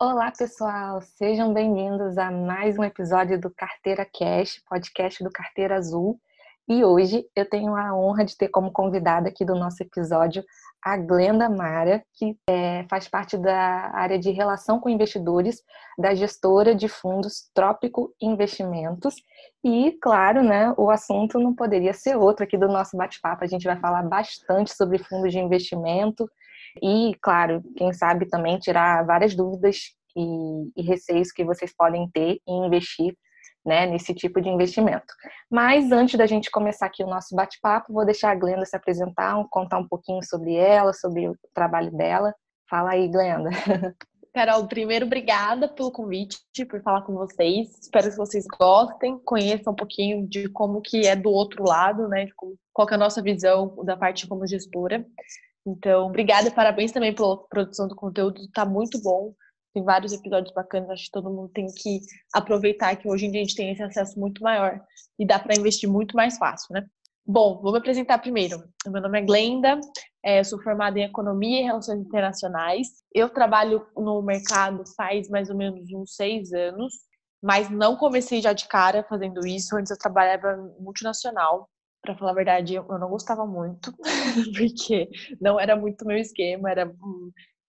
Olá, pessoal! Sejam bem-vindos a mais um episódio do Carteira Cash, podcast do Carteira Azul. E hoje eu tenho a honra de ter como convidada aqui do nosso episódio a Glenda Mara, que é, faz parte da área de relação com investidores da gestora de fundos Trópico Investimentos. E, claro, né, o assunto não poderia ser outro aqui do nosso bate-papo. A gente vai falar bastante sobre fundos de investimento e, claro, quem sabe também tirar várias dúvidas e, e receios que vocês podem ter em investir né, nesse tipo de investimento. Mas antes da gente começar aqui o nosso bate-papo, vou deixar a Glenda se apresentar, contar um pouquinho sobre ela, sobre o trabalho dela. Fala aí, Glenda. Carol, primeiro, obrigada pelo convite, por falar com vocês. Espero que vocês gostem, conheçam um pouquinho de como que é do outro lado, né? Qual é a nossa visão da parte como gestora. Então, obrigada, parabéns também pela produção do conteúdo, tá muito bom tem vários episódios bacanas, acho que todo mundo tem que aproveitar que hoje em dia a gente tem esse acesso muito maior e dá para investir muito mais fácil, né? Bom, vou me apresentar primeiro. Meu nome é Glenda, é, sou formada em Economia e Relações Internacionais. Eu trabalho no mercado faz mais ou menos uns seis anos, mas não comecei já de cara fazendo isso. Antes eu trabalhava multinacional. Para falar a verdade, eu não gostava muito, porque não era muito meu esquema, era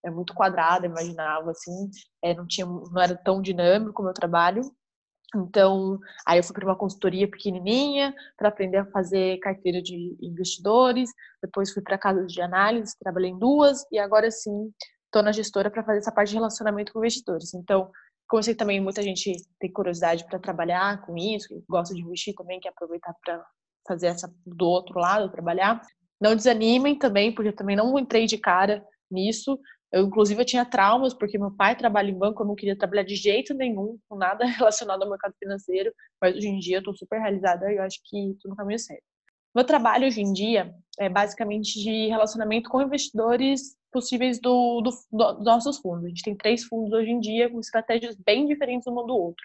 é muito quadrada, imaginava assim, é, não tinha, não era tão dinâmico o meu trabalho. Então, aí eu fui para uma consultoria pequenininha para aprender a fazer carteira de investidores. Depois fui para casa de análise, trabalhei em duas e agora sim estou na gestora para fazer essa parte de relacionamento com investidores. Então, sei também muita gente tem curiosidade para trabalhar com isso, gosta de investir também, quer aproveitar para fazer essa do outro lado, trabalhar. Não desanimem também, porque eu também não entrei de cara nisso. Eu, inclusive, eu tinha traumas, porque meu pai trabalha em banco, eu não queria trabalhar de jeito nenhum, com nada relacionado ao mercado financeiro, mas hoje em dia eu estou super realizada e eu acho que estou no caminho certo. Meu trabalho hoje em dia é basicamente de relacionamento com investidores possíveis do, do, do, dos nossos fundos. A gente tem três fundos hoje em dia com estratégias bem diferentes um do outro.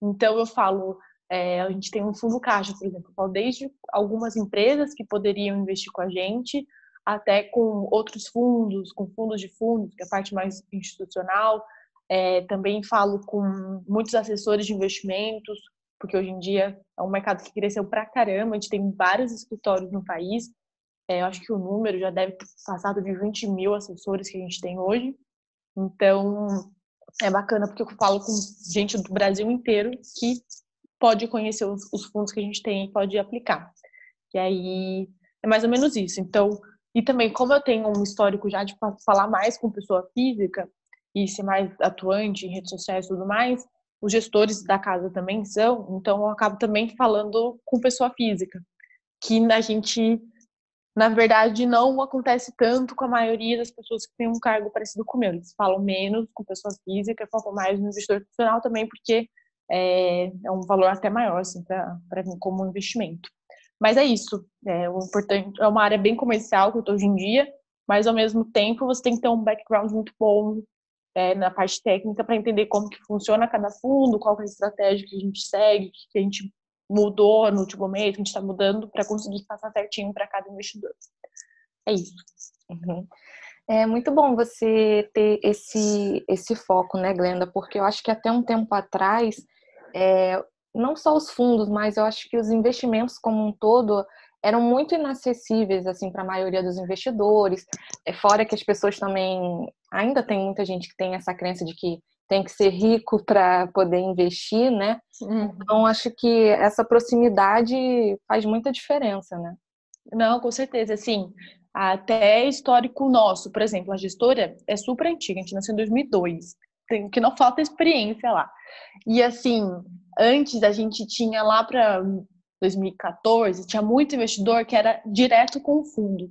Então, eu falo, é, a gente tem um fundo caixa, por exemplo, eu falo desde algumas empresas que poderiam investir com a gente, até com outros fundos, com fundos de fundos, que é a parte mais institucional. É, também falo com muitos assessores de investimentos, porque hoje em dia é um mercado que cresceu pra caramba, a gente tem vários escritórios no país. É, eu acho que o número já deve ter passado de 20 mil assessores que a gente tem hoje. Então, é bacana porque eu falo com gente do Brasil inteiro que pode conhecer os, os fundos que a gente tem e pode aplicar. E aí, é mais ou menos isso. Então, e também, como eu tenho um histórico já de falar mais com pessoa física e ser mais atuante em redes sociais e tudo mais, os gestores da casa também são, então eu acabo também falando com pessoa física, que a gente, na verdade, não acontece tanto com a maioria das pessoas que têm um cargo parecido com o meu. Eles falam menos com pessoa física, focam mais no investidor profissional também, porque é, é um valor até maior assim, para mim como investimento. Mas é isso. É, importante, é uma área bem comercial que eu tô hoje em dia, mas ao mesmo tempo você tem que ter um background muito bom é, na parte técnica para entender como que funciona cada fundo, qual é a estratégia que a gente segue, que a gente mudou no último mês, que a gente está mudando para conseguir passar certinho para cada investidor. É isso. Uhum. É muito bom você ter esse, esse foco, né, Glenda? Porque eu acho que até um tempo atrás é, não só os fundos, mas eu acho que os investimentos como um todo eram muito inacessíveis assim para a maioria dos investidores. É fora que as pessoas também ainda tem muita gente que tem essa crença de que tem que ser rico para poder investir, né? Uhum. Então acho que essa proximidade faz muita diferença, né? Não, com certeza, assim, até histórico nosso, por exemplo, a gestora é super antiga, a gente nasceu em 2002 tem que não falta experiência lá. E assim, antes a gente tinha lá para 2014, tinha muito investidor que era direto com o fundo.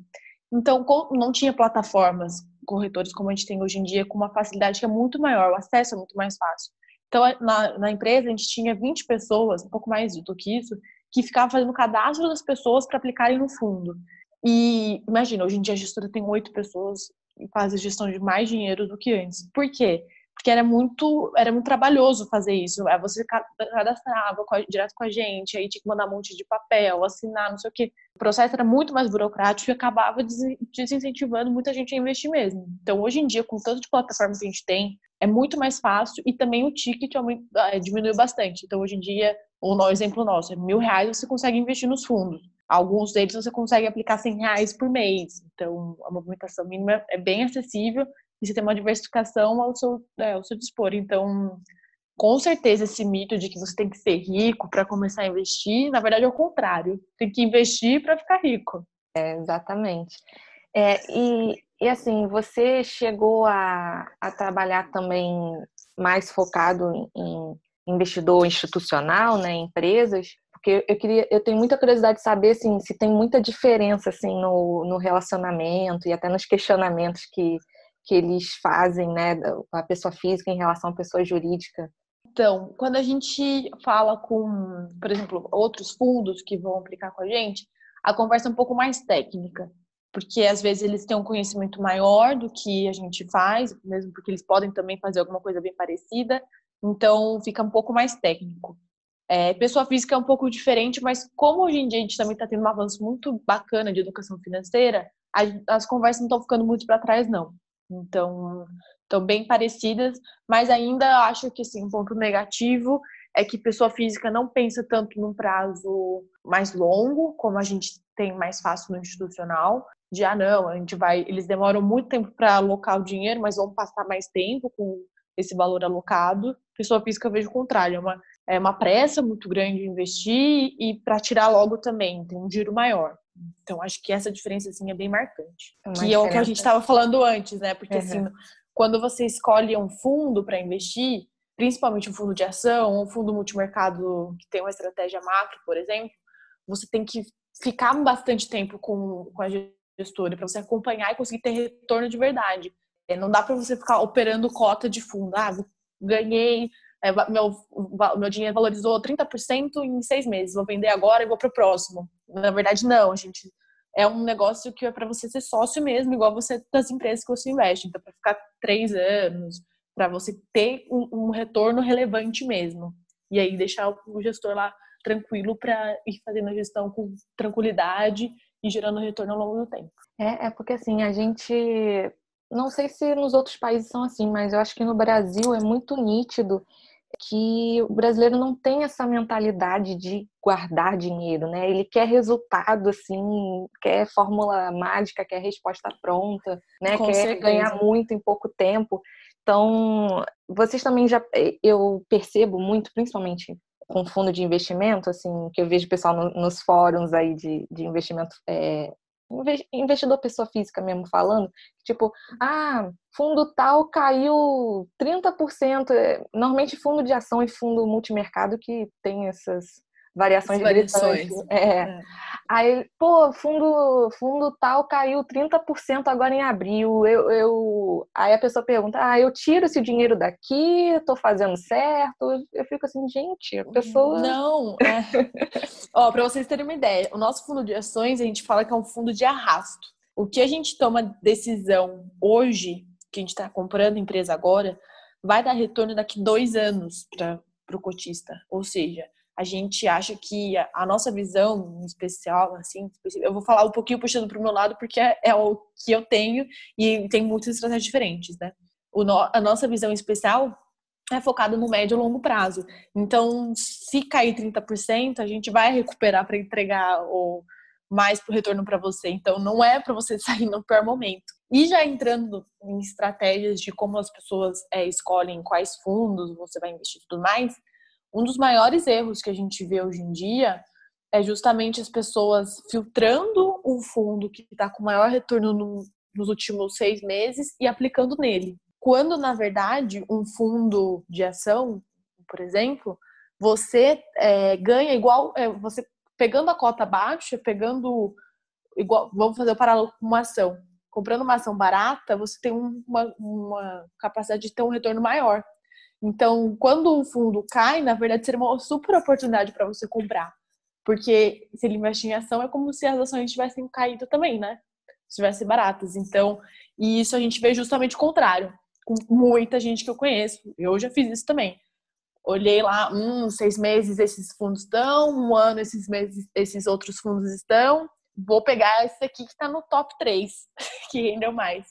Então, não tinha plataformas, corretores como a gente tem hoje em dia, com uma facilidade que é muito maior, o acesso é muito mais fácil. Então, na, na empresa, a gente tinha 20 pessoas, um pouco mais do que isso, que ficavam fazendo cadastro das pessoas para aplicarem no fundo. E imagina, hoje em dia a gestora tem oito pessoas e faz a gestão de mais dinheiro do que antes. Por quê? Porque era muito, era muito trabalhoso fazer isso. Aí você cadastrava direto com a gente, aí tinha que mandar um monte de papel, assinar, não sei o quê. O processo era muito mais burocrático e acabava desincentivando muita gente a investir mesmo. Então, hoje em dia, com tanto de plataformas que a gente tem, é muito mais fácil e também o ticket é, diminuiu bastante. Então, hoje em dia, o exemplo nosso, é mil reais você consegue investir nos fundos. Alguns deles você consegue aplicar 100 reais por mês. Então, a movimentação mínima é bem acessível e você tem uma diversificação ao seu, é, ao seu dispor. Então, com certeza, esse mito de que você tem que ser rico para começar a investir, na verdade é o contrário. Tem que investir para ficar rico. É, exatamente. É, e, e assim, você chegou a, a trabalhar também mais focado em, investidor institucional, né, em empresas? Porque eu queria, eu tenho muita curiosidade de saber assim, se tem muita diferença assim no, no relacionamento e até nos questionamentos que que eles fazem, né, a pessoa física em relação à pessoa jurídica? Então, quando a gente fala com, por exemplo, outros fundos que vão aplicar com a gente, a conversa é um pouco mais técnica, porque às vezes eles têm um conhecimento maior do que a gente faz, mesmo porque eles podem também fazer alguma coisa bem parecida, então fica um pouco mais técnico. É, pessoa física é um pouco diferente, mas como hoje em dia a gente também está tendo um avanço muito bacana de educação financeira, as conversas não estão ficando muito para trás, não. Então, estão bem parecidas, mas ainda acho que assim, um ponto negativo é que pessoa física não pensa tanto num prazo mais longo, como a gente tem mais fácil no institucional, de ah não, a gente vai, eles demoram muito tempo para alocar o dinheiro, mas vão passar mais tempo com esse valor alocado. Pessoa física eu vejo o contrário, é uma, é uma pressa muito grande de investir e para tirar logo também, tem um giro maior. Então, acho que essa diferença, assim, é bem marcante. É que é o que a gente estava falando antes, né? Porque, uhum. assim, quando você escolhe um fundo para investir, principalmente um fundo de ação, um fundo multimercado que tem uma estratégia macro, por exemplo, você tem que ficar bastante tempo com, com a gestora para você acompanhar e conseguir ter retorno de verdade. É, não dá para você ficar operando cota de fundo. Ah, ganhei é, meu, meu dinheiro valorizou 30% em seis meses, vou vender agora e vou para o próximo. Na verdade, não, gente. É um negócio que é para você ser sócio mesmo, igual você das empresas que você investe. Então, para ficar três anos, para você ter um, um, retorno relevante mesmo. E aí deixar o gestor lá tranquilo para ir fazendo a gestão com tranquilidade e gerando retorno ao longo do tempo. É, é porque assim, a gente não sei se nos outros países são assim, mas eu acho que no Brasil é muito nítido que o brasileiro não tem essa mentalidade de guardar dinheiro, né? Ele quer resultado, assim, quer fórmula mágica, quer resposta pronta, né? Com quer certeza. ganhar muito em pouco tempo. Então, vocês também já, eu percebo muito, principalmente com fundo de investimento, assim, que eu vejo pessoal no, nos fóruns aí de, de investimento é, investidor pessoa física mesmo falando, tipo, ah, fundo tal caiu 30%. É, normalmente fundo de ação e fundo multimercado que tem essas variações, variações. É. é. Aí, pô, fundo, fundo tal caiu 30% agora em abril. Eu, eu... Aí a pessoa pergunta: ah, eu tiro esse dinheiro daqui, tô fazendo certo. Eu fico assim, gente, a pessoa. Não, é. Ó, pra vocês terem uma ideia, o nosso fundo de ações, a gente fala que é um fundo de arrasto. O que a gente toma decisão hoje, que a gente está comprando empresa agora, vai dar retorno daqui dois anos para o cotista. Ou seja, a gente acha que a, nossa visão especial, assim, eu vou falar um pouquinho puxando para o meu lado, porque é, é, o que eu tenho e tem muitas estratégias diferentes, né? O no, a nossa visão especial é focada no médio e longo prazo. Então, se cair 30%, a gente vai recuperar para entregar o mais pro retorno para você. Então, não é para você sair no pior momento. E já entrando em estratégias de como as pessoas é, escolhem quais fundos você vai investir e tudo mais, um dos maiores erros que a gente vê hoje em dia é justamente as pessoas filtrando um fundo que está com maior retorno no, nos últimos seis meses e aplicando nele. Quando, na verdade, um fundo de ação, por exemplo, você é, ganha igual. É, você pegando a cota baixa, pegando. igual Vamos fazer o paralelo com uma ação. Comprando uma ação barata, você tem uma, uma capacidade de ter um retorno maior. Então, quando o fundo cai, na verdade, seria uma super oportunidade para você comprar. Porque se ele investir em ação, é como se as ações tivessem caído também, né? Se tivessem baratas. Então, e isso a gente vê justamente o contrário. com muita gente que eu conheço. Eu já fiz isso também. Olhei lá, um, seis meses esses fundos estão, um ano esses meses esses outros fundos estão. Vou pegar esse aqui que está no top 3, que rendeu mais.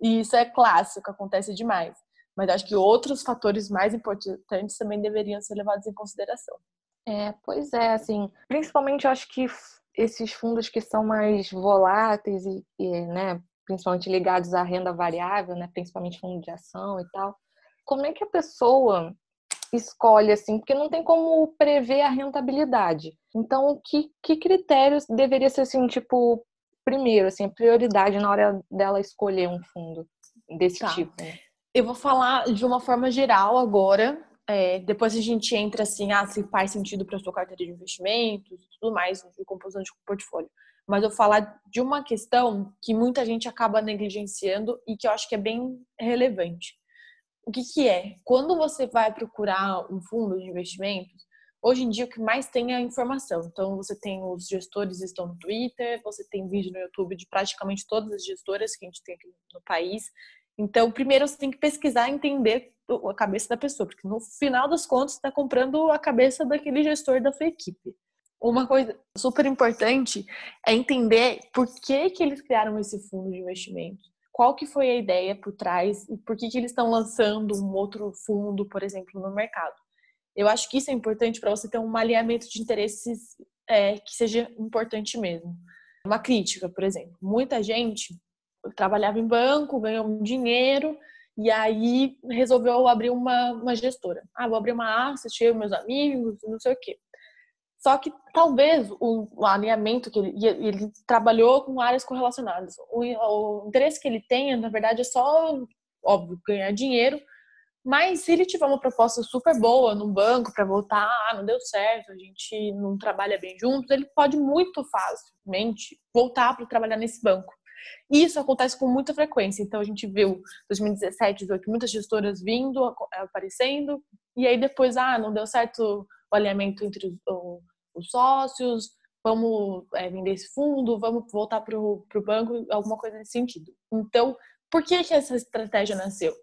E isso é clássico, acontece demais. Mas acho que outros fatores mais importantes também deveriam ser levados em consideração. É, pois é, assim, principalmente eu acho que esses fundos que são mais voláteis e, e né, principalmente ligados à renda variável, né, principalmente fundo de ação e tal. Como é que a pessoa escolhe assim? Porque não tem como prever a rentabilidade. Então, que, que critérios deveria ser assim, tipo, primeiro, assim, prioridade na hora dela escolher um fundo desse tá. tipo? Eu vou falar de uma forma geral agora, é, depois a gente entra assim, ah, se faz sentido para sua carteira de investimentos, tudo mais, de composição de portfólio. Mas eu vou falar de uma questão que muita gente acaba negligenciando e que eu acho que é bem relevante. O que, que é? Quando você vai procurar um fundo de investimentos, hoje em dia o que mais tem é a informação. Então você tem os gestores estão no Twitter, você tem vídeo no YouTube de praticamente todas as gestoras que a gente tem aqui no país. Então, primeiro você tem que pesquisar entender a cabeça da pessoa, porque no final das contas está comprando a cabeça daquele gestor da sua equipe. Uma coisa super importante é entender por que, que eles criaram esse fundo de investimento. Qual que foi a ideia por trás e por que, que eles estão lançando um outro fundo, por exemplo, no mercado. Eu acho que isso é importante para você ter um alinhamento de interesses é, que seja importante mesmo. Uma crítica, por exemplo. Muita gente trabalhava em banco, ganhou um dinheiro e aí resolveu abrir uma, uma gestora. Ah, vou abrir uma asset, eu meus amigos, não sei o quê. Só que talvez o, o alinhamento que ele, ele trabalhou com áreas correlacionadas. O, o interesse que ele tenha, na verdade, é só, óbvio, ganhar dinheiro. Mas se ele tiver uma proposta super boa no banco para voltar, ah, não deu certo, a gente não trabalha bem juntos, ele pode muito facilmente voltar para trabalhar nesse banco. E isso acontece com muita frequência. Então a gente viu 2017, 2018, muitas gestoras vindo, aparecendo, e aí depois, ah, não deu certo o alinhamento entre os, os sócios, vamos é, vender esse fundo, vamos voltar para o banco, alguma coisa nesse sentido. Então, por que, que essa estratégia nasceu?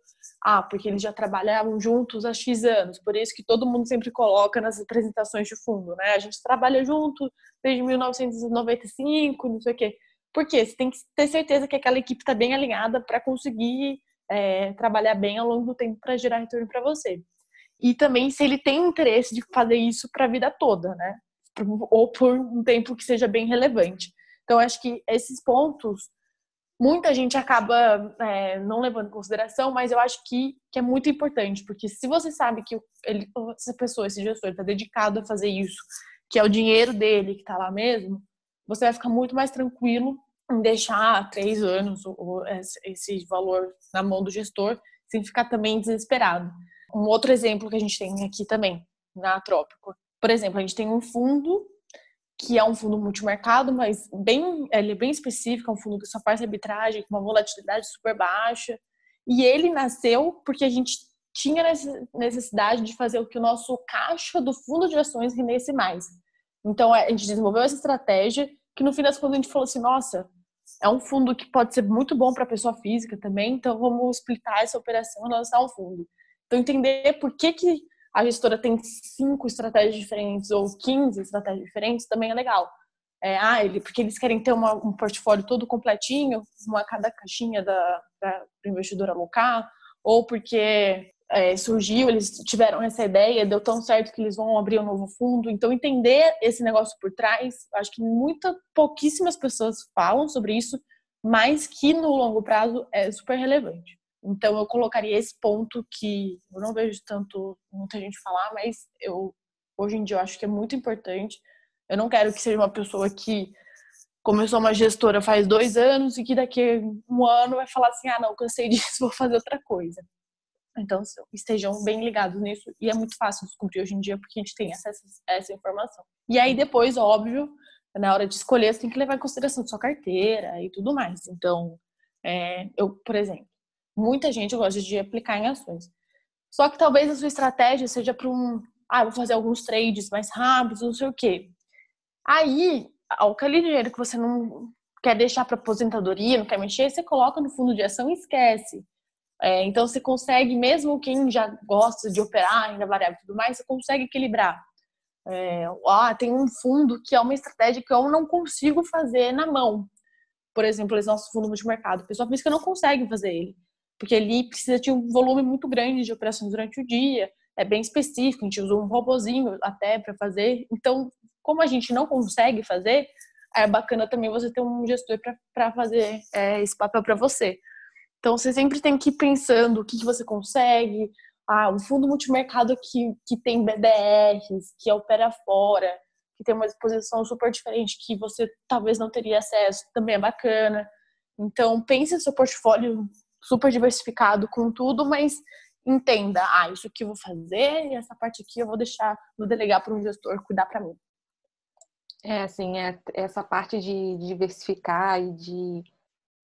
Ah, porque eles já trabalhavam juntos há X anos, por isso que todo mundo sempre coloca nas apresentações de fundo, né? A gente trabalha junto desde 1995, não sei o quê. Porque você tem que ter certeza que aquela equipe está bem alinhada para conseguir é, trabalhar bem ao longo do tempo para gerar retorno para você. E também se ele tem interesse de fazer isso para a vida toda, né? Ou por um tempo que seja bem relevante. Então, acho que esses pontos muita gente acaba é, não levando em consideração, mas eu acho que, que é muito importante, porque se você sabe que ele, essa pessoa, esse gestor, está dedicado a fazer isso, que é o dinheiro dele que está lá mesmo, você vai ficar muito mais tranquilo deixar três anos esse valor na mão do gestor, sem ficar também desesperado. Um outro exemplo que a gente tem aqui também, na Trópico. Por exemplo, a gente tem um fundo que é um fundo multimercado, mas bem, ele é bem específico, é um fundo que só faz arbitragem, com uma volatilidade super baixa. E ele nasceu porque a gente tinha necessidade de fazer o que o nosso caixa do fundo de ações rendesse mais. Então, a gente desenvolveu essa estratégia que no fim das contas a gente falou assim, nossa, é um fundo que pode ser muito bom para a pessoa física também, então vamos explicar essa operação e lançar um fundo. Então entender por que, que a gestora tem cinco estratégias diferentes ou 15 estratégias diferentes também é legal. É, ah, ele, porque eles querem ter uma, um portfólio todo completinho, uma cada caixinha da, da investidora alocar, ou porque é, surgiu, eles tiveram essa ideia, deu tão certo que eles vão abrir um novo fundo. Então, entender esse negócio por trás, acho que muita, pouquíssimas pessoas falam sobre isso, mas que no longo prazo é super relevante. Então, eu colocaria esse ponto que eu não vejo tanto muita gente falar, mas eu hoje em dia eu acho que é muito importante. Eu não quero que seja uma pessoa que começou uma gestora faz dois anos e que daqui a um ano vai falar assim: ah, não, cansei disso, vou fazer outra coisa. Então, estejam bem ligados nisso. E é muito fácil descobrir hoje em dia, porque a gente tem acesso a essa informação. E aí, depois, óbvio, na hora de escolher, você tem que levar em consideração sua carteira e tudo mais. Então, é, eu, por exemplo, muita gente gosta de aplicar em ações. Só que talvez a sua estratégia seja para um. Ah, vou fazer alguns trades mais rápidos, não sei o quê. Aí, aquele dinheiro que você não quer deixar para aposentadoria, não quer mexer, você coloca no fundo de ação e esquece É, então você consegue, mesmo quem já gosta de operar renda variável e tudo mais, você consegue equilibrar. É, ah, tem um fundo que é uma estratégia que eu não consigo fazer na mão. Por exemplo, esse nosso fundo multimercado. A pessoa física não consegue fazer ele, porque ele precisa de um volume muito grande de operações durante o dia, é bem específico, a gente usa um robozinho até para fazer. Então, como a gente não consegue fazer, é bacana também você ter um gestor para fazer é, esse papel para você. Então, você sempre tem que ir pensando o que, que você consegue, ah, um fundo multimercado que, que tem BDRs, que opera fora, que tem uma exposição super diferente que você talvez não teria acesso, também é bacana. Então, pense seu portfólio super diversificado com tudo, mas entenda, ah, isso aqui eu vou fazer e essa parte aqui eu vou deixar, vou delegar para um gestor cuidar para mim. É, assim, é, essa parte de diversificar e de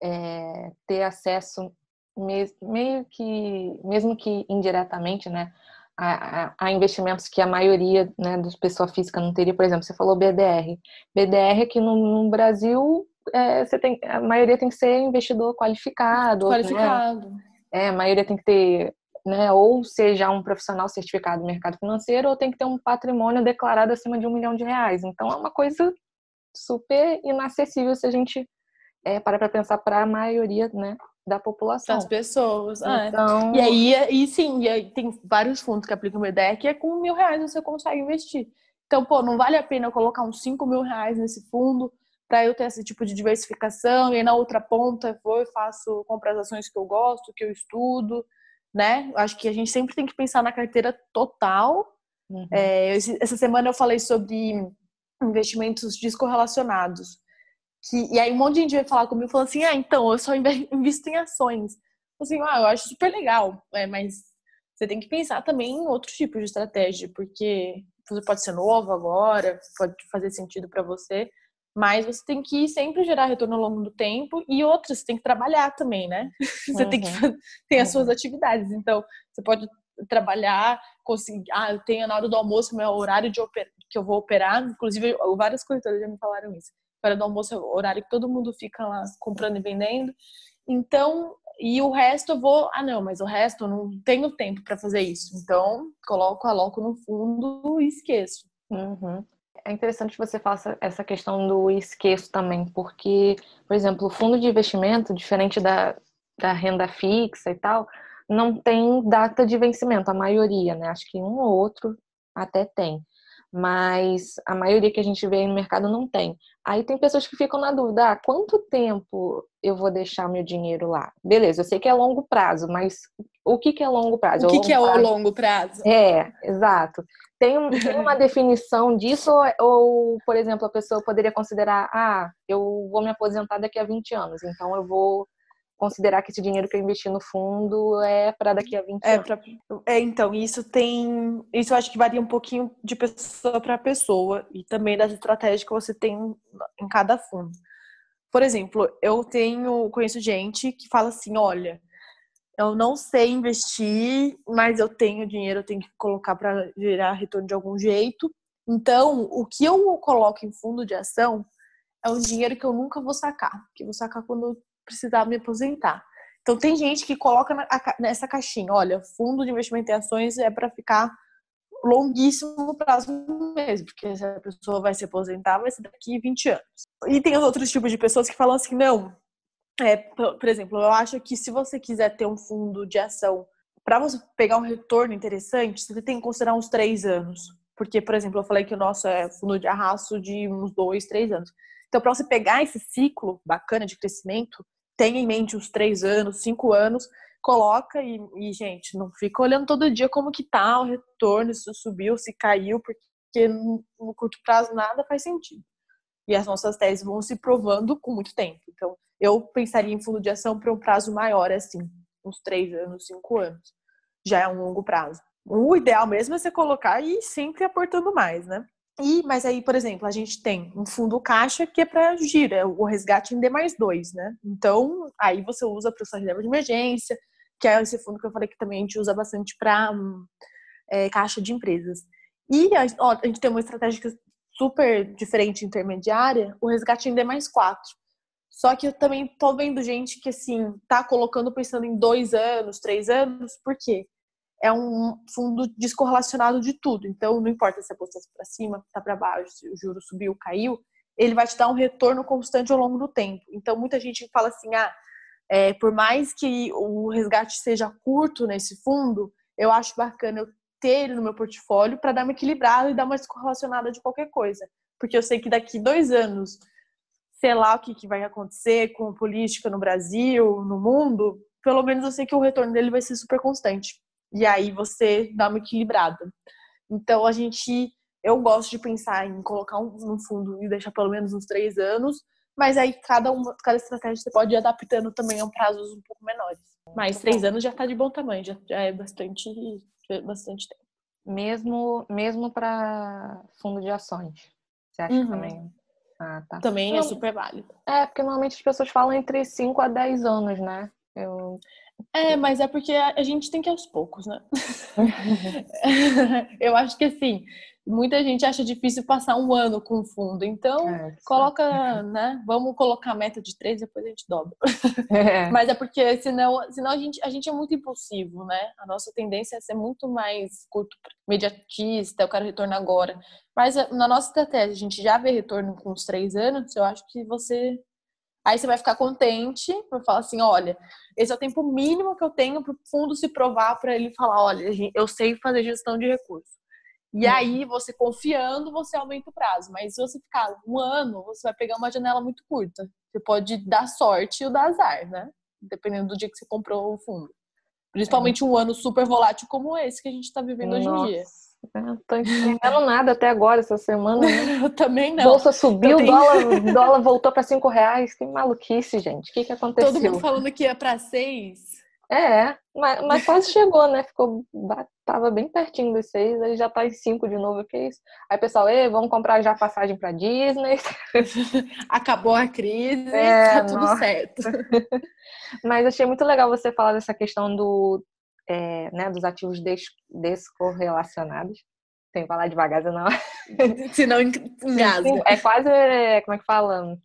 é, ter acesso meio que, mesmo que indiretamente, né, a, a, investimentos que a maioria né, das pessoas físicas não teria. Por exemplo, você falou BDR. BDR aqui no, no Brasil, é, você tem, a maioria tem que ser investidor qualificado. Né? Qualificado. Né? É, a maioria tem que ter, né, ou seja um profissional certificado no mercado financeiro, ou tem que ter um patrimônio declarado acima de um milhão de reais. Então, é uma coisa super inacessível se a gente é, para para pensar para a maioria né, da população. Das pessoas. É. Então... É. E aí, e sim, e aí tem vários fundos que aplicam o ideia que é com mil reais você consegue investir. Então, pô, não vale a pena eu colocar uns 5 mil reais nesse fundo para eu ter esse tipo de diversificação e aí na outra ponta eu vou e faço compras ações que eu gosto, que eu estudo, né? Acho que a gente sempre tem que pensar na carteira total. Uhum. É, essa semana eu falei sobre investimentos descorrelacionados. Que, e aí um monte de gente veio falar comigo falando assim, ah, então, eu só invisto em ações. Assim, ah, eu acho super legal, é, mas você tem que pensar também em outro tipo de estratégia, porque você pode ser novo agora, pode fazer sentido para você, mas você tem que sempre gerar retorno ao longo do tempo e outras, você tem que trabalhar também, né? Você uhum. tem que ter as suas atividades. Então, você pode trabalhar, conseguir, ah, eu tenho na hora do almoço meu horário de oper... que eu vou operar, inclusive várias corretoras já me falaram isso hora do almoço é o horário que todo mundo fica lá comprando e vendendo. Então, e o resto eu vou, ah não, mas o resto eu não tenho tempo para fazer isso. Então, coloco, aloco no fundo e esqueço. Uhum. É interessante que você faça essa questão do esqueço também, porque, por exemplo, o fundo de investimento, diferente da, da renda fixa e tal, não tem data de vencimento, a maioria, né? Acho que um ou outro até tem mas a maioria que a gente vê no mercado não tem. Aí tem pessoas que ficam na dúvida: ah, quanto tempo eu vou deixar meu dinheiro lá? Beleza, eu sei que é longo prazo, mas o que, que é longo prazo? O que, que é o longo prazo? É, exato. Tem, tem uma definição disso, ou, ou, por exemplo, a pessoa poderia considerar: ah, eu vou me aposentar daqui a 20 anos, então eu vou considerar que esse dinheiro que eu investi no fundo é para daqui a 20 é anos. Pra... É, então, isso tem. Isso eu acho que varia um pouquinho de pessoa para pessoa e também das estratégias que você tem em cada fundo. Por exemplo, eu tenho, conheço gente que fala assim: olha, eu não sei investir, mas eu tenho dinheiro, eu tenho que colocar para gerar retorno de algum jeito. Então, o que eu coloco em fundo de ação é um dinheiro que eu nunca vou sacar, que eu vou sacar quando precisar me aposentar. Então tem gente que coloca nessa caixinha, olha, fundo de investimento em ações é para ficar longuíssimo prazo mesmo, porque se a pessoa vai se aposentar, vai ser daqui 20 anos. E tem os outros tipos de pessoas que falam assim, não, é, por exemplo, eu acho que se você quiser ter um fundo de ação para você pegar um retorno interessante, você tem que considerar uns três anos. Porque, por exemplo, eu falei que o nosso é fundo de arrasto de uns dois, três anos. Então, para você pegar esse ciclo bacana de crescimento, tenha em mente os três anos, cinco anos, coloca e, e, gente, não fica olhando todo dia como que tá o retorno, se subiu, se caiu, porque no, curto prazo nada faz sentido. E as nossas teses vão se provando com muito tempo. Então, eu pensaria em fundo de ação para um prazo maior, assim, uns três anos, cinco anos. Já é um longo prazo. O ideal mesmo é você colocar e sempre aportando mais, né? E, mas aí, por exemplo, a gente tem um fundo caixa que é para gira, é o resgate em D mais dois, né? Então, aí você usa para o reserva de emergência, que é esse fundo que eu falei que também a gente usa bastante para é, caixa de empresas. E a, ó, a gente tem uma estratégia super diferente intermediária, o resgate em D mais quatro. Só que eu também tô vendo gente que, assim, tá colocando pensando em dois anos, três anos, por quê? É um fundo descorrelacionado de tudo. Então, não importa se a bolsa está para cima, está para baixo, se o juro subiu, caiu, ele vai te dar um retorno constante ao longo do tempo. Então, muita gente fala assim, ah, é, por mais que o resgate seja curto nesse fundo, eu acho bacana eu ter ele no meu portfólio para dar uma equilibrada e dar uma descorrelacionada de qualquer coisa. Porque eu sei que daqui dois anos, sei lá o que, que vai acontecer com a política no Brasil, no mundo, pelo menos eu sei que o retorno dele vai ser super constante. E aí você dá uma equilibrada. Então a gente, eu gosto de pensar em colocar um, um fundo e deixar pelo menos uns três anos, mas aí cada uma, cada estratégia você pode ir adaptando também a prazos um pouco menores. Mas três anos já está de bom tamanho, já, já é bastante bastante tempo. Mesmo, mesmo para fundo de ações. Você acha uhum. também? Ah, tá. Também é super válido. É, porque normalmente as pessoas falam entre 5 a 10 anos, né? Eu... É, mas é porque a gente tem que ir aos poucos, né? eu acho que assim, muita gente acha difícil passar um ano com fundo. Então, é, coloca, né? Vamos colocar a meta de três, depois a gente dobra. É. Mas é porque senão, senão a, gente, a gente é muito impulsivo, né? A nossa tendência é ser muito mais curto, mediatista, eu quero retorno agora. Mas eh, na nossa estratégia, a gente já vê retorno com os três anos, eu acho que você. Aí você vai ficar contente, vai falar assim: olha, esse é o tempo mínimo que eu tenho para o fundo se provar para ele falar: olha, eu sei fazer gestão de recursos. E uhum. aí, você confiando, você aumenta o prazo. Mas se você ficar um ano, você vai pegar uma janela muito curta. Você pode dar sorte ou dar azar, né? Dependendo do dia que você comprou o fundo. Principalmente é. um ano super volátil como esse que a gente está vivendo Nossa. hoje em dia. Não tô entendendo nada até agora essa semana. Né? Eu também não. Bolsa subiu, tenho... dólar, dólar voltou para cinco reais. Que maluquice, gente. O que, que aconteceu? Todo mundo falando que ia para seis. É, mas, mas quase chegou, né? Ficou, tava bem pertinho dos seis, aí já tá em cinco de novo, que é isso? Aí pessoal, Ei, vamos comprar já passagem para Disney. Acabou a crise, é, tá tudo nossa. certo. mas achei muito legal você falar dessa questão do, é, né, dos ativos des descorrelacionados. Tem que falar devagar, senão... senão engasga. É quase, como é que fala?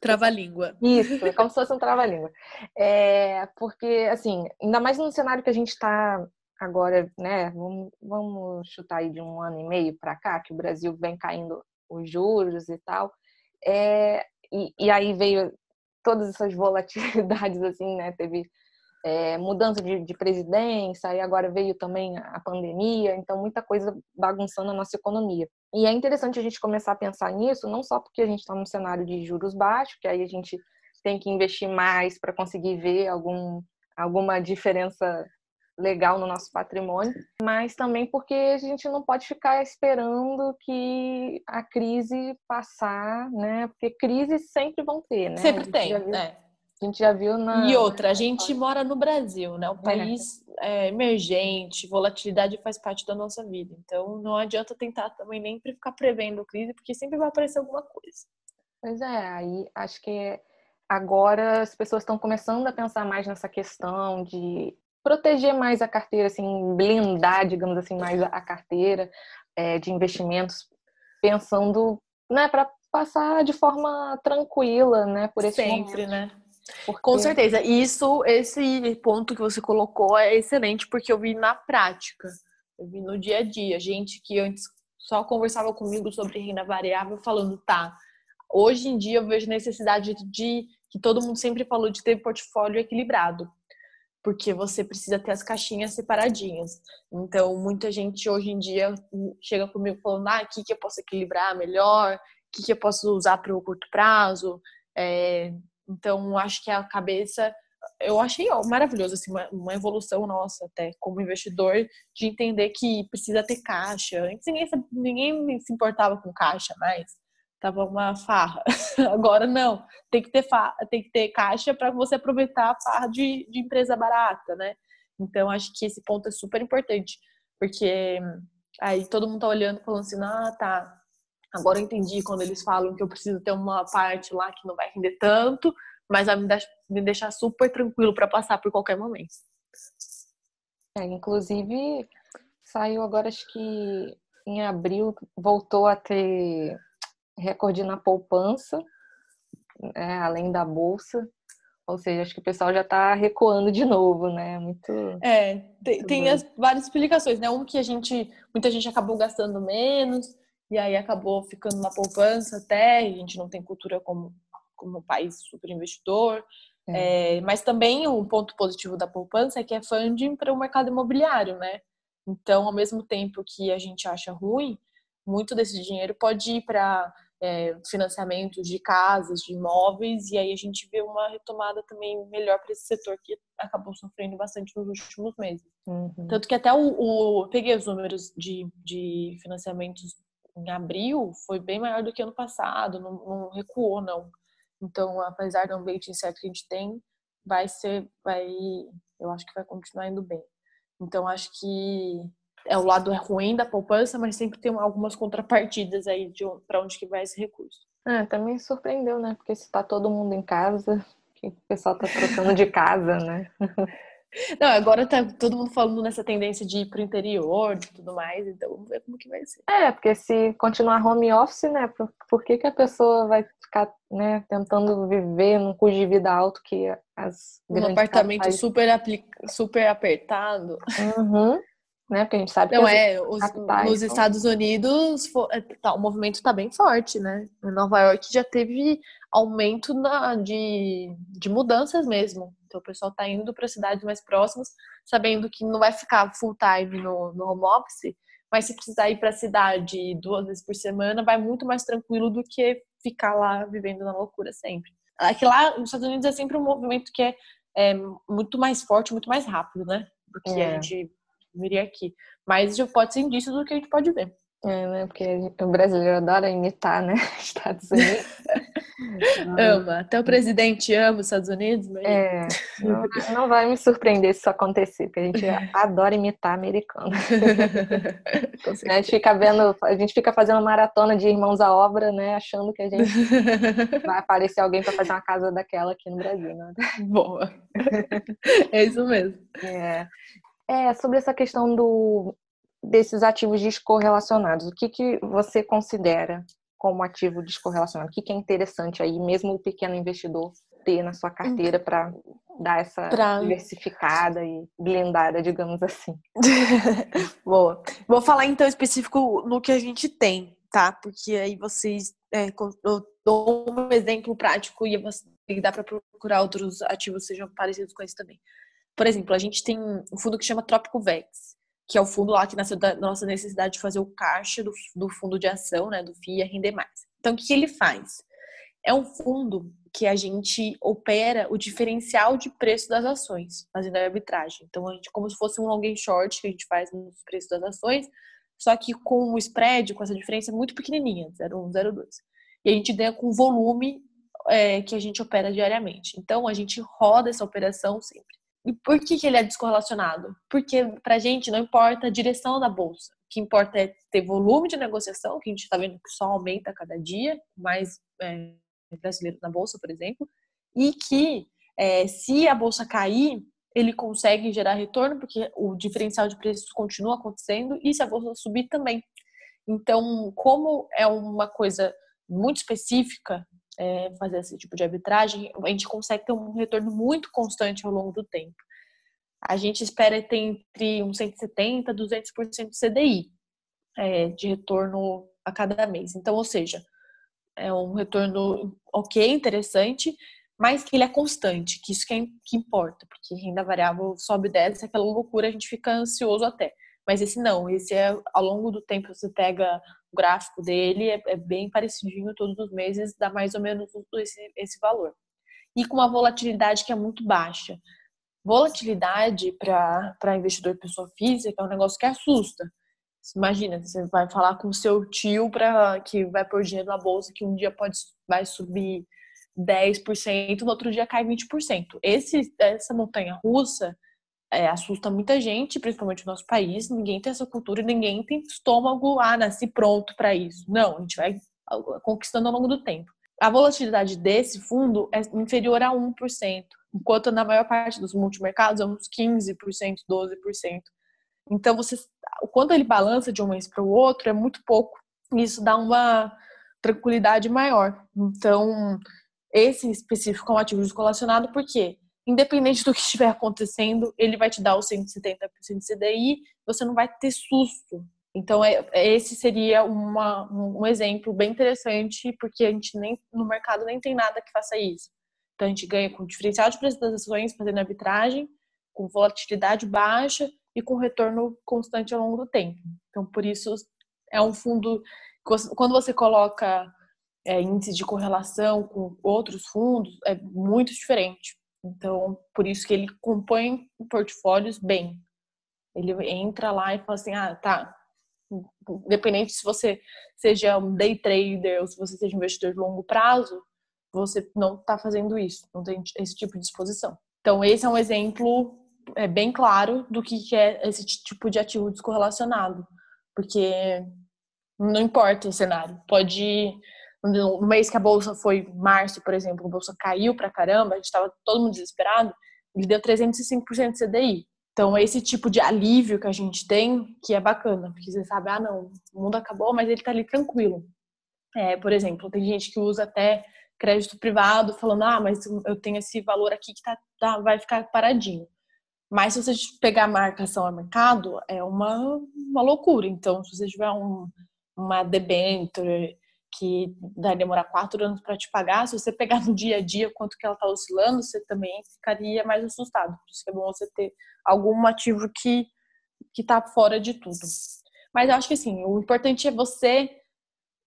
Trava-língua. Isso, é como se fosse um trava-língua. É, porque, assim, ainda mais no cenário que a gente está agora, né? Vamos, vamos, chutar aí de um ano e meio para cá, que o Brasil vem caindo os juros e tal. É, e, e aí veio todas essas volatilidades, assim, né? Teve é, mudança de, de, presidência, e agora veio também a pandemia, então muita coisa bagunçando a nossa economia. E é interessante a gente começar a pensar nisso, não só porque a gente está num cenário de juros baixos, que aí a gente tem que investir mais para conseguir ver algum, alguma diferença legal no nosso patrimônio, mas também porque a gente não pode ficar esperando que a crise passar, né? Porque crises sempre vão ter, né? Sempre tem, né? A gente já viu na. E outra, a gente mora no Brasil, né? Um é. país é. É, emergente, volatilidade faz parte da nossa vida. Então não adianta tentar também nem ficar prevendo crise, porque sempre vai aparecer alguma coisa. Pois é, aí acho que agora as pessoas estão começando a pensar mais nessa questão de proteger mais a carteira, assim, blindar, digamos assim, mais a carteira é, de investimentos, pensando, né, para passar de forma tranquila, né, por esse Sempre, momento. né? Porque... Com certeza. Isso, esse ponto que você colocou é excelente, porque eu vi na prática. Eu vi no dia a dia. Gente que antes só conversava comigo sobre renda variável, falando, tá, hoje em dia eu vejo necessidade de, que todo mundo sempre falou, de ter portfólio equilibrado. Porque você precisa ter as caixinhas separadinhas. Então, muita gente hoje em dia chega comigo falando, ah, o que, que eu posso equilibrar melhor? O que, que eu posso usar para o curto prazo? É, então, acho que a cabeça, eu achei maravilhoso, assim, uma, uma, evolução nossa até como investidor, de entender que precisa ter caixa. Antes ninguém, ninguém se importava com caixa mais, tava uma farra. Agora não, tem que ter, tem que ter caixa para você aproveitar a farra de, de empresa barata, né? Então, acho que esse ponto é super importante, porque aí todo mundo tá olhando falando assim, ah, tá, Agora eu entendi quando eles falam que eu preciso ter uma parte lá que não vai render tanto, mas vai me deixar super tranquilo para passar por qualquer momento. É, inclusive, saiu agora, acho que em abril, voltou a ter recorde na poupança. né, além da bolsa. Ou seja, acho que o pessoal já está recuando de novo, né? Muito. É, tem, muito tem as, várias explicações, né? Um que a gente, muita gente acabou gastando menos, e aí acabou ficando na poupança até, a gente não tem cultura como, como país super investidor. É. É, mas também um ponto positivo da poupança é que é funding para o mercado imobiliário, né? Então, ao mesmo tempo que a gente acha ruim, muito desse dinheiro pode ir para é, financiamento de casas, de imóveis, e aí a gente vê uma retomada também melhor para esse setor que acabou sofrendo bastante nos últimos meses. Uhum. Tanto que até o, o peguei os números de, de financiamentos em abril, foi bem maior do que ano passado, não, não recuou, não. Então, apesar do ambiente incerto que a gente tem, vai ser, vai, eu acho que vai continuar indo bem. Então, acho que é o lado ruim da poupança, mas sempre tem algumas contrapartidas aí de para onde que vai esse recurso. É, também surpreendeu, né? Porque se tá todo mundo em casa, que o pessoal tá trocando de casa, né? Não, agora tá todo mundo falando nessa tendência de ir pro interior e tudo mais, então vamos ver como que vai ser. É, porque se continuar home office, né, por, por que, que a pessoa vai ficar, né, tentando viver num custo de vida alto que as Um apartamento super, super apertado. Uhum né? Porque a gente sabe Não, que é, os, nos Estados Unidos é, tá, o movimento está bem forte, né? Em Nova York já teve aumento na, de, de mudanças mesmo. Então o pessoal está indo para cidades mais próximas, sabendo que não vai ficar full time no, no home office, mas se precisar ir para a cidade duas vezes por semana, vai muito mais tranquilo do que ficar lá vivendo na loucura sempre. Aqui lá nos Estados Unidos é sempre um movimento que é, é muito mais forte, muito mais rápido, né? Do que é. a gente viria aqui. Mas já pode ser indício do que a gente pode ver. É, né? Porque o brasileiro adora imitar, né? Estados Unidos. ama. Até o presidente ama os Estados Unidos. Mas... É. Não, não, vai me surpreender se isso acontecer, porque a gente adora imitar americano. a gente fica vendo, a gente fica fazendo maratona de irmãos à obra, né? Achando que a gente vai aparecer alguém para fazer uma casa daquela aqui no Brasil, né? Boa. É isso mesmo. É. É, sobre essa questão do, desses ativos descorrelacionados, o que, que você considera como ativo descorrelacionado? O que, que é interessante aí, mesmo o pequeno investidor ter na sua carteira para dar essa pra... diversificada e blindada, digamos assim? Boa. Vou falar então específico no que a gente tem, tá? Porque aí vocês. É, eu dou um exemplo prático e dá para procurar outros ativos que sejam parecidos com esse também. Por exemplo, a gente tem um fundo que chama Trópico Vex, que é o fundo lá que nasceu da nossa necessidade de fazer o caixa do, do fundo de ação, né, do FIA render mais. Então, o que ele faz? É um fundo que a gente opera o diferencial de preço das ações, fazendo a arbitragem. Então, a gente, como se fosse um long and short que a gente faz nos preços das ações, só que com o spread, com essa diferença muito pequenininha, 0,1, 0,2. E a gente ganha com volume é, que a gente opera diariamente. Então, a gente roda essa operação sempre. E por que, que ele é descorrelacionado? Porque para a gente não importa a direção da bolsa. O que importa é ter volume de negociação, que a gente está vendo que só aumenta cada dia, mais é, brasileiros na bolsa, por exemplo, e que é, se a bolsa cair, ele consegue gerar retorno, porque o diferencial de preços continua acontecendo, e se a bolsa subir também. Então, como é uma coisa muito específica, é, fazer esse tipo de arbitragem, a gente consegue ter um retorno muito constante ao longo do tempo. A gente espera ter entre uns 170% a 200% de CDI é, de retorno a cada mês. Então, ou seja, é um retorno ok, interessante, mas que ele é constante, que isso que, é, que importa, porque renda variável sobe e desce, aquela loucura, a gente fica ansioso até. Mas esse não, esse é ao longo do tempo você pega gráfico dele, é, é bem parecidinho todos os meses, dá mais ou menos esse, esse valor. E com uma volatilidade que é muito baixa. Volatilidade para investidor pessoa física é um negócio que assusta. Imagina, você vai falar com seu tio para que vai pôr dinheiro na bolsa que um dia pode vai subir 10%, no outro dia cai 20%. Esse, essa montanha russa é, assusta muita gente, principalmente no nosso país. Ninguém tem essa cultura ninguém tem estômago, ah, nasci pronto para isso. Não, a gente vai conquistando ao longo do tempo. A volatilidade desse fundo é inferior a 1%, enquanto na maior parte dos multimercados é uns 15%, 12%. Então, você, o quanto ele balança de um mês para o outro é muito pouco. Isso dá uma tranquilidade maior. Então, esse específico é um ativo descorrelacionado porque, independente do que estiver acontecendo, ele vai te dar o 170% de CDI, você não vai ter susto. Então, é, esse seria uma, um exemplo bem interessante, porque a gente nem no mercado nem tem nada que faça isso. Então, a gente ganha com diferencial de preço das ações, fazendo arbitragem, com volatilidade baixa e com retorno constante ao longo do tempo. Então, por isso, é um fundo. Quando você coloca é, índice de correlação com outros fundos, é muito diferente. Então, por isso que ele compõe portfólios bem. Ele entra lá e fala assim: ah, tá. Independente se você seja um day trader ou se você seja um investidor de longo prazo, você não está fazendo isso, não tem esse tipo de exposição. Então, esse é um exemplo é, bem claro do que é esse tipo de ativo descorrelacionado. Porque não importa o cenário. Pode. No mês que a bolsa foi março, por exemplo, a bolsa caiu pra caramba, a gente estava todo mundo desesperado, ele deu 305% de CDI. Então, esse tipo de alívio que a gente tem, que é bacana, porque você sabe, ah, não, o mundo acabou, mas ele tá ali tranquilo. É, por exemplo, tem gente que usa até crédito privado, falando, ah, mas eu tenho esse valor aqui que tá, tá vai ficar paradinho. Mas se você pegar a marcação a mercado, é uma, uma loucura. Então, se você tiver um, uma debenture que vai demorar quatro anos para te pagar, se você pegar no dia a dia quanto que ela está oscilando, você também ficaria mais assustado. Por isso é bom você ter algum ativo que que está fora de tudo. Mas eu acho que assim, o importante é você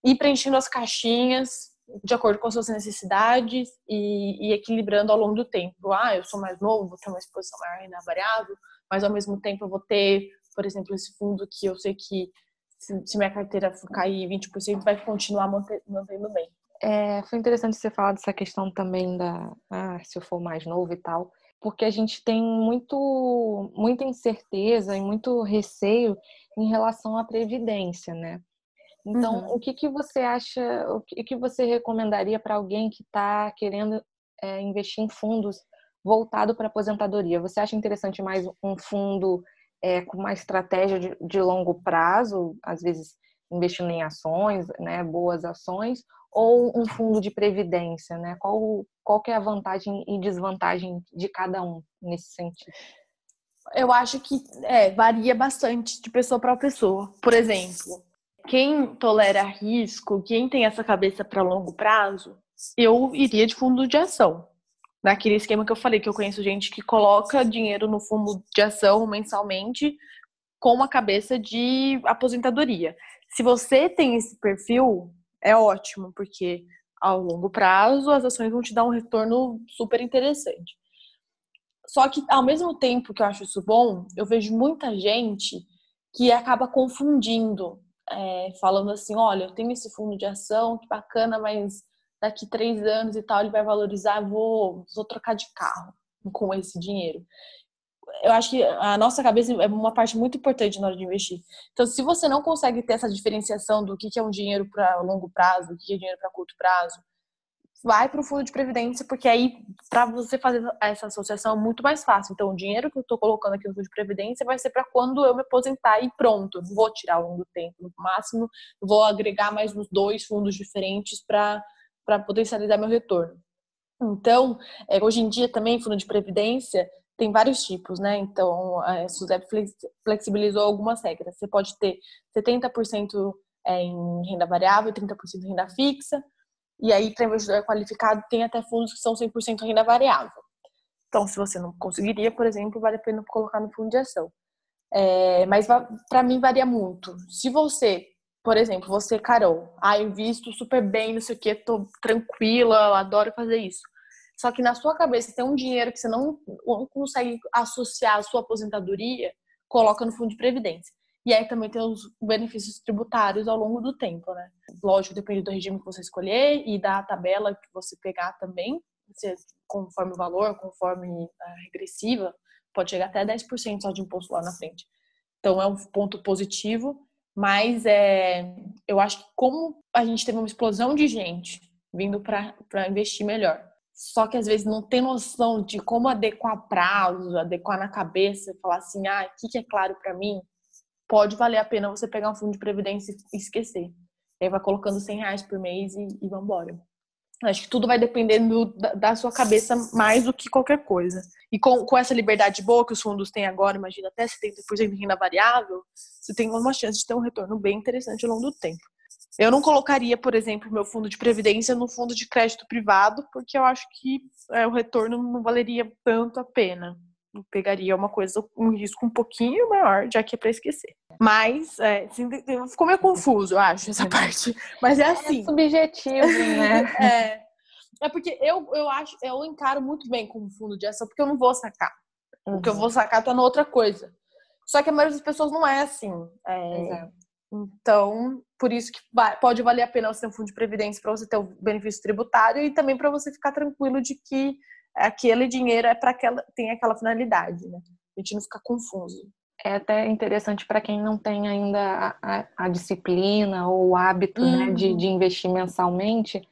ir preenchendo as caixinhas de acordo com as suas necessidades e, e, equilibrando ao longo do tempo. Ah, eu sou mais novo, vou ter uma exposição maior renda variável, mas ao mesmo tempo eu vou ter, por exemplo, esse fundo que eu sei que se, se minha carteira cair 20%, vai continuar manter, mantendo bem. É, foi interessante você falar dessa questão também da ah, se eu for mais novo e tal, porque a gente tem muito, muita incerteza e muito receio em relação à previdência, né? Então, uhum. o que, que você acha, o que, que você recomendaria para alguém que está querendo é, investir em fundos voltado para aposentadoria? Você acha interessante mais um fundo é, com uma estratégia de, de, longo prazo, às vezes investindo em ações, né, boas ações, ou um fundo de previdência, né? Qual, qual que é a vantagem e desvantagem de cada um nesse sentido? Eu acho que é, varia bastante de pessoa para pessoa. Por exemplo, quem tolera risco, quem tem essa cabeça para longo prazo, eu iria de fundo de ação. Naquele esquema que eu falei, que eu conheço gente que coloca dinheiro no fundo de ação mensalmente com uma cabeça de aposentadoria. Se você tem esse perfil, é ótimo, porque ao longo prazo as ações vão te dar um retorno super interessante. Só que ao mesmo tempo que eu acho isso bom, eu vejo muita gente que acaba confundindo é, falando assim, olha, eu tenho esse fundo de ação, que bacana, mas daqui três anos e tal ele vai valorizar, vou, vou trocar de carro com esse dinheiro. Eu acho que a nossa cabeça é uma parte muito importante na hora de investir. Então, se você não consegue ter essa diferenciação do que é um dinheiro para longo prazo, o que é dinheiro para curto prazo, vai para o fundo de previdência, porque aí, para você fazer essa associação, é muito mais fácil. Então, o dinheiro que eu estou colocando aqui no fundo de previdência vai ser para quando eu me aposentar e pronto. Vou tirar ao longo do tempo. No máximo, vou agregar mais uns dois fundos diferentes para potencializar meu retorno. Então, é, hoje em dia também, fundo de previdência tem vários tipos, né? Então, a SUSEP flexibilizou algumas regras. Você pode ter 70% é, em renda variável e 30% em renda fixa e aí, para investidor qualificado, tem até fundos que são 100% renda variável. Então, se você não conseguiria, por exemplo, vale a pena colocar no fundo de ação. É, mas para mim varia muito. Se você, por exemplo, você, Carol, ah, invisto super bem, não sei o que, tô tranquila, adoro fazer isso. Só que na sua cabeça tem um dinheiro que você não, consegue associar à sua aposentadoria, coloca no fundo de previdência. E aí também tem os benefícios tributários ao longo do tempo, né? Lógico, depende do regime que você escolher e da tabela que você pegar também, se, conforme o valor, conforme a regressiva, pode chegar até 10% só de imposto lá na frente. Então é um ponto positivo, mas é, eu acho que como a gente teve uma explosão de gente vindo para investir melhor, só que às vezes não tem noção de como adequar prazo, adequar na cabeça, falar assim, ah, o que é claro para mim? pode valer a pena você pegar um fundo de previdência e esquecer. E aí vai colocando 100 reais por mês e, e vambora. Acho que tudo vai dependendo da, da, sua cabeça mais do que qualquer coisa. E com, com essa liberdade boa que os fundos têm agora, imagina até 70% de renda variável, você tem uma chance de ter um retorno bem interessante ao longo do tempo. Eu não colocaria, por exemplo, meu fundo de previdência no fundo de crédito privado, porque eu acho que é, o retorno não valeria tanto a pena. Pegaria uma coisa, um risco um pouquinho maior, já que é para esquecer. Mas, é, assim, ficou meio confuso, eu acho, essa parte. Mas é, é assim. É subjetivo, né? é. É porque eu, eu acho, eu encaro muito bem como fundo de ação, porque eu não vou sacar. Uhum. O que eu uhum. vou sacar tá na outra coisa. Só que a maioria das pessoas não é assim. É, então, por isso que pode valer a pena você ter um fundo de previdência para você ter o benefício tributário e também para você ficar tranquilo de que aquele dinheiro é para aquela tem aquela finalidade, né? A gente não ficar confuso. É até interessante para quem não tem ainda a, a, a disciplina ou o hábito uhum. né, de, uhum. de investir mensalmente,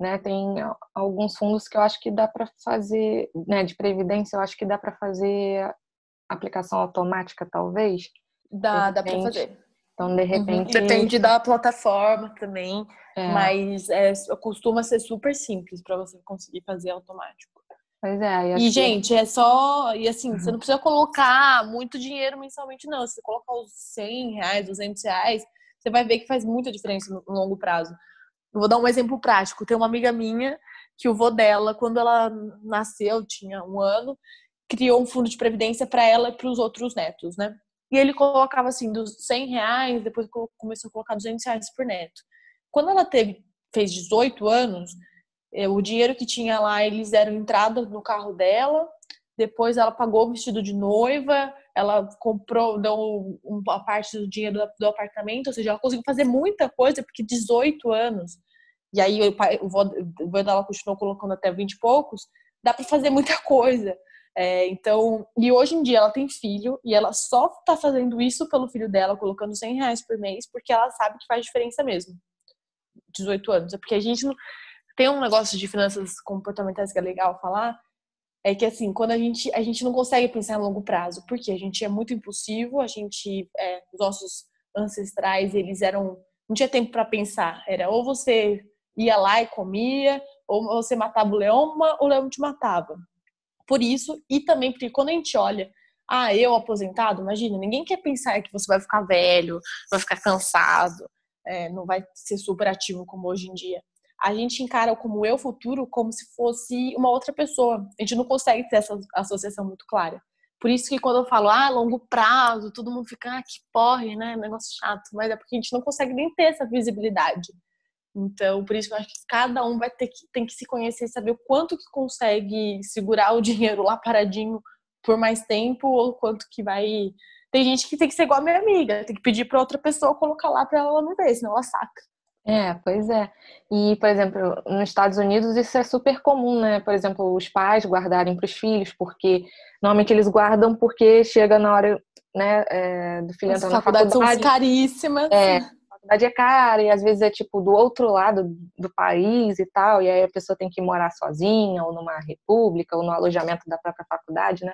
né? Tem alguns fundos que eu acho que dá para fazer, né, de previdência, eu acho que dá para fazer aplicação automática, talvez. Dá, dá para fazer. Então, de uhum. repente. Uhum. Depende da plataforma também, é. mas é, costuma ser super simples para você conseguir fazer automático. Pois é. E, e gente, é só. E assim, uhum. você não precisa colocar muito dinheiro mensalmente, não. Se você colocar os 100 reais, 200 reais, você vai ver que faz muita diferença no longo prazo. Eu vou dar um exemplo prático. Tem uma amiga minha que o vô dela, quando ela nasceu, tinha um ano, criou um fundo de previdência para ela e para os outros netos, né? E ele colocava assim, dos 100 reais, depois começou a colocar 200 reais por neto. Quando ela teve, fez 18 anos, o dinheiro que tinha lá, eles deram entrada no carro dela, depois ela pagou o vestido de noiva, ela comprou, deu uma parte do dinheiro do apartamento, ou seja, ela conseguiu fazer muita coisa, porque 18 anos, e aí o, pai, o, vô, o vô dela continuou colocando até 20 e poucos, dá para fazer muita coisa. É, então, e hoje em dia ela tem filho e ela só tá fazendo isso pelo filho dela, colocando 100 reais por mês, porque ela sabe que faz diferença mesmo. 18 anos. É porque a gente não. Tem um negócio de finanças comportamentais que é legal falar, é que assim, quando a gente, a gente não consegue pensar a longo prazo, porque a gente é muito impulsivo, a gente, é, os nossos ancestrais, eles eram, não tinha tempo para pensar, era ou você ia lá e comia, ou você matava o leão, ou o leão te matava por isso e também porque quando a gente olha, ah, eu aposentado, imagina, ninguém quer pensar que você vai ficar velho, vai ficar cansado, é, não vai ser super ativo como hoje em dia. A gente encara como eu futuro como se fosse uma outra pessoa. A gente não consegue ter essa associação muito clara. Por isso que quando eu falo, ah, longo prazo, todo mundo fica, ah, que porre, né? Negócio chato. Mas é porque a gente não consegue nem ter essa visibilidade. Então, por isso que eu acho que cada um vai ter que, tem que se conhecer e saber o quanto que consegue segurar o dinheiro lá paradinho por mais tempo ou quanto que vai. Tem gente que tem que ser igual a minha amiga, tem que pedir para outra pessoa colocar lá para ela não ver, senão ela saca. É, pois é. E, por exemplo, nos Estados Unidos isso é super comum, né? Por exemplo, os pais guardarem para os filhos, porque normalmente eles guardam porque chega na hora né, é, do filho entrar na faculdade. são caríssimas. É, faculdade é cara e às vezes é tipo do outro lado do país e tal, e aí a pessoa tem que morar sozinha ou numa república ou no alojamento da própria faculdade, né?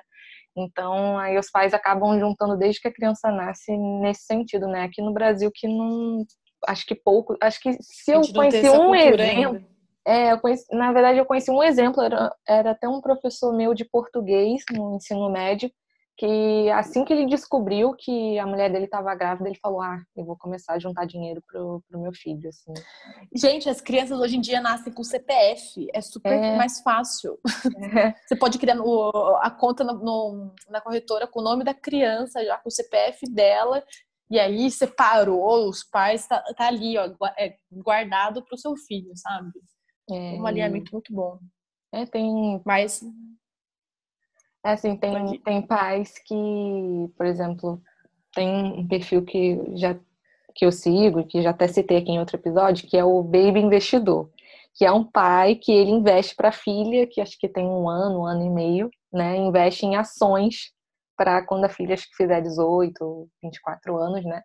Então, aí os pais acabam juntando desde que a criança nasce nesse sentido, né? Aqui no Brasil que não acho que pouco, acho que se eu conheci um exemplo, ainda. é, eu conheci, na verdade eu conheci um exemplo, era, era até um professor meu de português no ensino médio, que assim que ele descobriu que a mulher dele estava grávida, ele falou: "Ah, eu vou começar a juntar dinheiro pro, pro meu filho", assim. Gente, as crianças hoje em dia nascem com CPF, é super é. mais fácil. É. Você pode criar a conta no, no, na corretora com o nome da criança, já com o CPF dela, e aí separou os pais, tá, tá ali, ó, é guardado pro seu filho, sabe? É um alinhamento muito bom. É, tem mais é assim, tem, tem pais que, por exemplo, tem um perfil que já que eu sigo, que já até citei aqui em outro episódio, que é o Baby Investidor, que é um pai que ele investe para a filha, que acho que tem um ano, um ano e meio, né, investe em ações para quando a filha acho que fizer 18, 24 anos, né?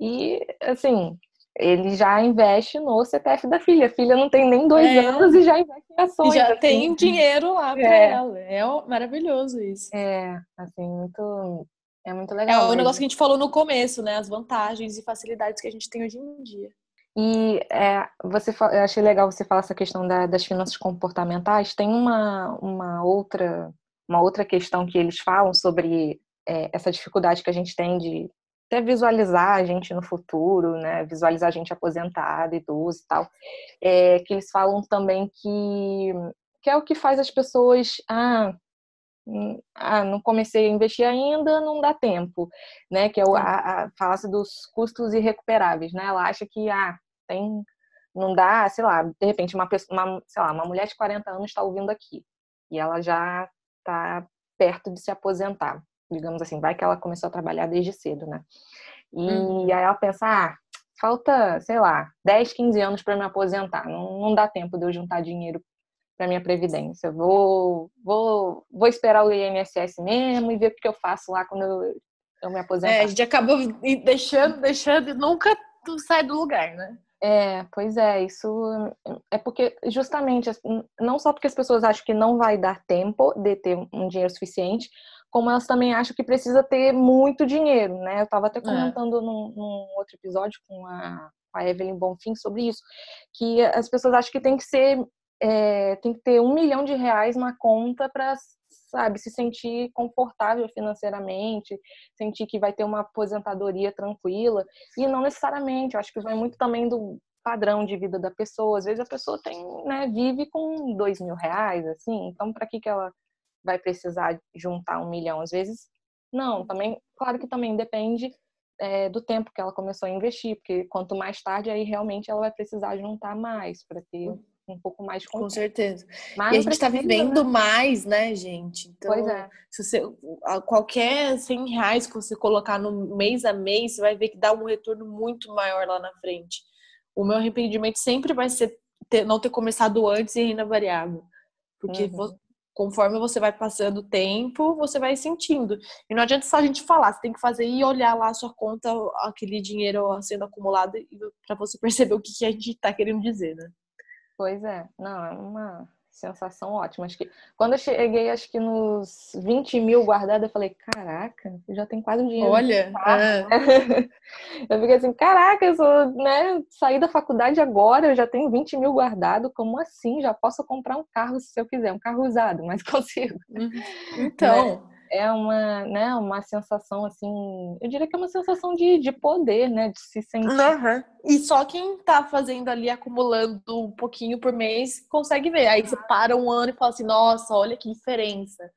E assim, ele já investe no CPF da filha. A filha não tem nem dois é. anos e já investe em ações. E já assim. tem dinheiro lá para é. ela. É maravilhoso isso. É, assim, muito. É muito legal. É o negócio que a gente falou no começo, né? As vantagens e facilidades que a gente tem hoje em dia. E é, você, eu achei legal você falar essa questão da, das finanças comportamentais. Tem uma, uma, outra, uma outra questão que eles falam sobre é, essa dificuldade que a gente tem de até visualizar a gente no futuro, né? Visualizar a gente aposentada, idoso e tal. É, que eles falam também que, que é o que faz as pessoas. Ah, hum, ah, não comecei a investir ainda, não dá tempo, né? Que é a, a falasse dos custos irrecuperáveis, né? Ela acha que ah, tem, não dá, sei lá, de repente uma pessoa, uma, sei lá, uma mulher de 40 anos está ouvindo aqui e ela já está perto de se aposentar digamos assim, vai que ela começou a trabalhar desde cedo, né? E uhum. aí ela pensa, ah, falta, sei lá, 10, 15 anos para me aposentar, não, não dá tempo de eu juntar dinheiro para minha previdência. Vou, vou, vou esperar o INSS mesmo e ver o que eu faço lá quando eu, eu me aposentar. É, a gente acabou deixando, deixando e nunca tu sai do lugar, né? É, pois é, isso é porque justamente não só porque as pessoas acham que não vai dar tempo de ter um dinheiro suficiente, como elas também acham que precisa ter muito dinheiro, né? Eu estava até é. comentando é. num, num, outro episódio com a, a Evelyn Bonfim sobre isso, que as pessoas acham que tem que ser, é, tem que ter um milhão de reais na conta para sabe, se sentir confortável financeiramente, sentir que vai ter uma aposentadoria tranquila. E não necessariamente, eu acho que vai muito também do padrão de vida da pessoa. Às vezes a pessoa tem, né, vive com dois mil reais, assim, então para que, que ela vai precisar juntar um milhão. Às vezes, não. Também, claro que também depende é, do tempo que ela começou a investir, porque quanto mais tarde, aí realmente ela vai precisar juntar mais para ter hum. Um pouco mais de Com certeza. Mas e a gente está vivendo né? mais, né, gente? Então, pois é. Se você, qualquer 100 reais que você colocar no mês a mês, você vai ver que dá um retorno muito maior lá na frente. O meu arrependimento sempre vai ser ter, não ter começado antes em renda variável. Porque uhum conforme você vai passando o tempo, você vai sentindo. E não adianta só a gente falar, você tem que fazer e olhar lá a sua conta, aquele dinheiro sendo acumulado, para você perceber o que, que a gente está querendo dizer, né? Pois é, não, é uma sensação ótima. Acho que quando eu cheguei, acho que nos 20 mil guardados, eu falei, caraca, eu já tenho quase um dinheiro. Olha, é. eu fiquei assim, caraca, eu sou, né, saí da faculdade agora, eu já tenho 20 mil guardado, como assim? Já posso comprar um carro se eu quiser, um carro usado, mas consigo. Uhum. Então. Né? É uma, né, uma sensação assim, eu diria que é uma sensação de, de poder, né, de se sentir. Uhum. E só quem tá fazendo ali, acumulando um pouquinho por mês, consegue ver. Aí você para um ano e fala assim, nossa, olha que diferença.